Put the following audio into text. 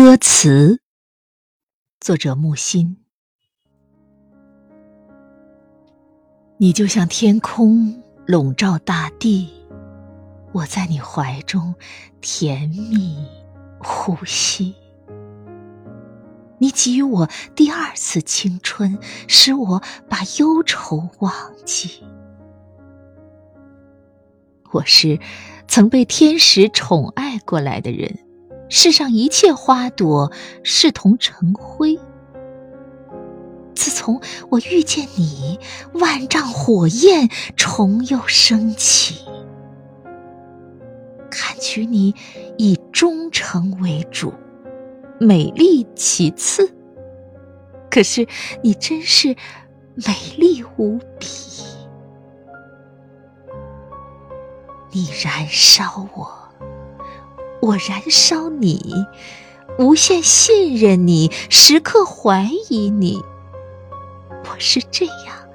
歌词，作者木心。你就像天空笼罩大地，我在你怀中甜蜜呼吸。你给予我第二次青春，使我把忧愁忘记。我是曾被天使宠爱过来的人。世上一切花朵视同尘灰。自从我遇见你，万丈火焰重又升起。看取你以忠诚为主，美丽其次。可是你真是美丽无比，你燃烧我。我燃烧你，无限信任你，时刻怀疑你。我是这样